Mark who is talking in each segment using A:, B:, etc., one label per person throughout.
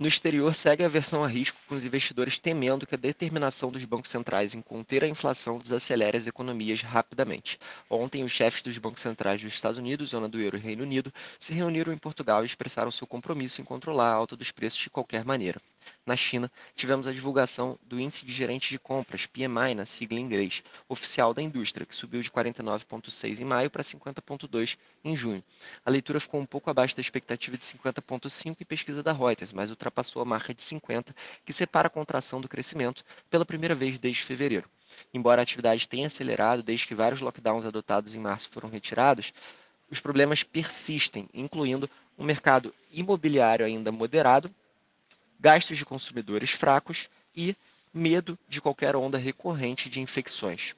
A: No exterior, segue a versão a risco, com os investidores temendo que a determinação dos bancos centrais em conter a inflação desacelere as economias rapidamente. Ontem, os chefes dos bancos centrais dos Estados Unidos, zona do euro e Reino Unido, se reuniram em Portugal e expressaram seu compromisso em controlar a alta dos preços de qualquer maneira. Na China, tivemos a divulgação do Índice de Gerentes de Compras, PMI, na sigla em inglês, oficial da indústria, que subiu de 49,6 em maio para 50,2 em junho. A leitura ficou um pouco abaixo da expectativa de 50,5 em pesquisa da Reuters, mas ultrapassou a marca de 50, que separa a contração do crescimento pela primeira vez desde fevereiro. Embora a atividade tenha acelerado desde que vários lockdowns adotados em março foram retirados, os problemas persistem, incluindo um mercado imobiliário ainda moderado gastos de consumidores fracos e medo de qualquer onda recorrente de infecções.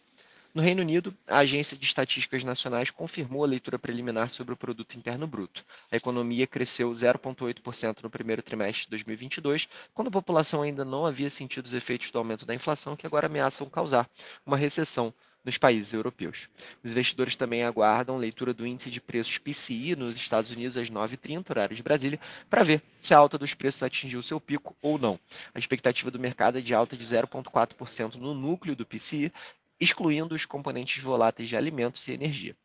A: No Reino Unido, a Agência de Estatísticas Nacionais confirmou a leitura preliminar sobre o produto interno bruto. A economia cresceu 0,8% no primeiro trimestre de 2022, quando a população ainda não havia sentido os efeitos do aumento da inflação que agora ameaçam causar uma recessão nos países europeus. Os investidores também aguardam leitura do índice de preços PCI nos Estados Unidos às 9h30, horário de Brasília, para ver se a alta dos preços atingiu seu pico ou não. A expectativa do mercado é de alta de 0,4% no núcleo do PCI, excluindo os componentes voláteis de alimentos e energia.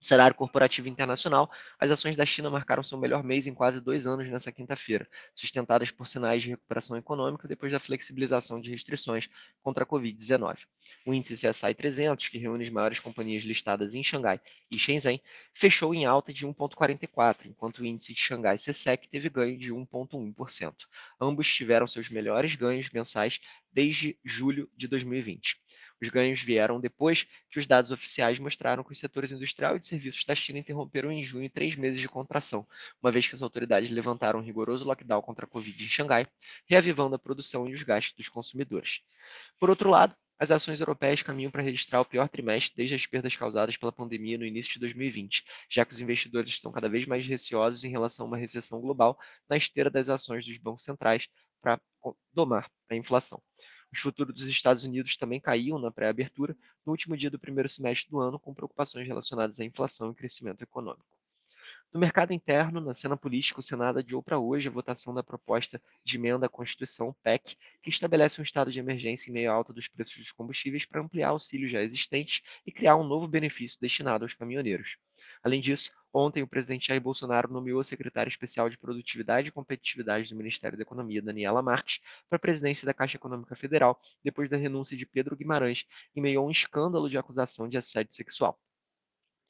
A: No cenário corporativo internacional, as ações da China marcaram seu melhor mês em quase dois anos nesta quinta-feira, sustentadas por sinais de recuperação econômica depois da flexibilização de restrições contra a Covid-19. O índice CSI 300, que reúne as maiores companhias listadas em Xangai e Shenzhen, fechou em alta de 1,44, enquanto o índice de Xangai CSEC teve ganho de 1,1%. Ambos tiveram seus melhores ganhos mensais desde julho de 2020. Os ganhos vieram depois que os dados oficiais mostraram que os setores industrial e de serviços da China interromperam em junho três meses de contração, uma vez que as autoridades levantaram um rigoroso lockdown contra a Covid em Xangai, reavivando a produção e os gastos dos consumidores. Por outro lado, as ações europeias caminham para registrar o pior trimestre desde as perdas causadas pela pandemia no início de 2020, já que os investidores estão cada vez mais receosos em relação a uma recessão global na esteira das ações dos bancos centrais para domar a inflação. Os futuros dos Estados Unidos também caíam na pré-abertura no último dia do primeiro semestre do ano, com preocupações relacionadas à inflação e crescimento econômico. No mercado interno, na cena política, o Senado adiou para hoje a votação da proposta de emenda à Constituição, PEC, que estabelece um estado de emergência em meio à alta dos preços dos combustíveis para ampliar auxílios já existentes e criar um novo benefício destinado aos caminhoneiros. Além disso, ontem o presidente Jair Bolsonaro nomeou a secretária especial de Produtividade e Competitividade do Ministério da Economia, Daniela Marques, para a presidência da Caixa Econômica Federal, depois da renúncia de Pedro Guimarães, em meio a um escândalo de acusação de assédio sexual.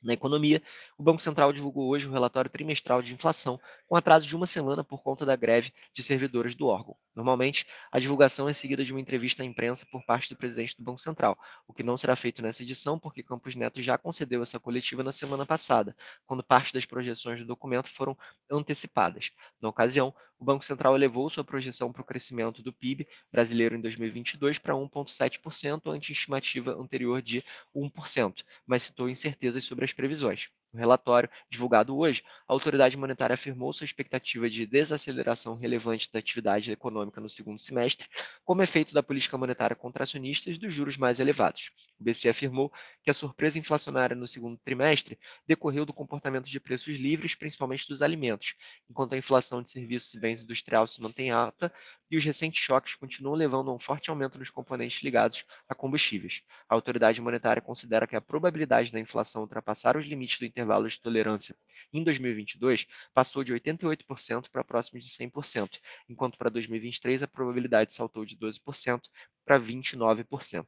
A: Na economia, o Banco Central divulgou hoje o relatório trimestral de inflação, com atraso de uma semana por conta da greve de servidores do órgão. Normalmente, a divulgação é seguida de uma entrevista à imprensa por parte do presidente do Banco Central, o que não será feito nessa edição porque Campos Neto já concedeu essa coletiva na semana passada, quando parte das projeções do documento foram antecipadas. Na ocasião, o Banco Central elevou sua projeção para o crescimento do PIB brasileiro em 2022 para 1,7%, ante estimativa anterior de 1%, mas citou incertezas sobre as previsões. No relatório divulgado hoje, a autoridade monetária afirmou sua expectativa de desaceleração relevante da atividade econômica no segundo semestre, como efeito da política monetária contracionista e dos juros mais elevados. O BC afirmou que a surpresa inflacionária no segundo trimestre decorreu do comportamento de preços livres, principalmente dos alimentos, enquanto a inflação de serviços e bens industriais se mantém alta e os recentes choques continuam levando a um forte aumento nos componentes ligados a combustíveis. A autoridade monetária considera que a probabilidade da inflação ultrapassar os limites do intervalo de tolerância em 2022 passou de 88% para próximo de 100%, enquanto para 2023 a probabilidade saltou de 12% para 29%.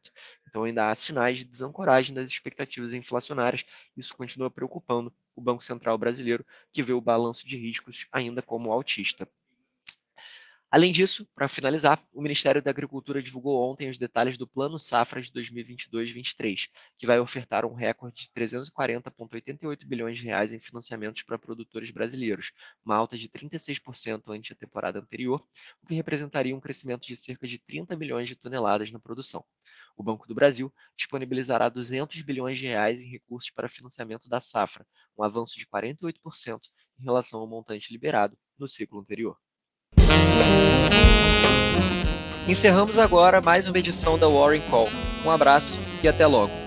A: Então ainda há sinais de desancoragem das expectativas inflacionárias. Isso continua preocupando o Banco Central brasileiro, que vê o balanço de riscos ainda como altista. Além disso, para finalizar, o Ministério da Agricultura divulgou ontem os detalhes do Plano Safra de 2022-23, que vai ofertar um recorde de 340,88 bilhões de reais em financiamentos para produtores brasileiros, uma alta de 36% ante a temporada anterior, o que representaria um crescimento de cerca de 30 milhões de toneladas na produção. O Banco do Brasil disponibilizará 200 bilhões de reais em recursos para financiamento da safra, um avanço de 48% em relação ao montante liberado no ciclo anterior. Encerramos agora mais uma edição da Warren Call. Um abraço e até logo.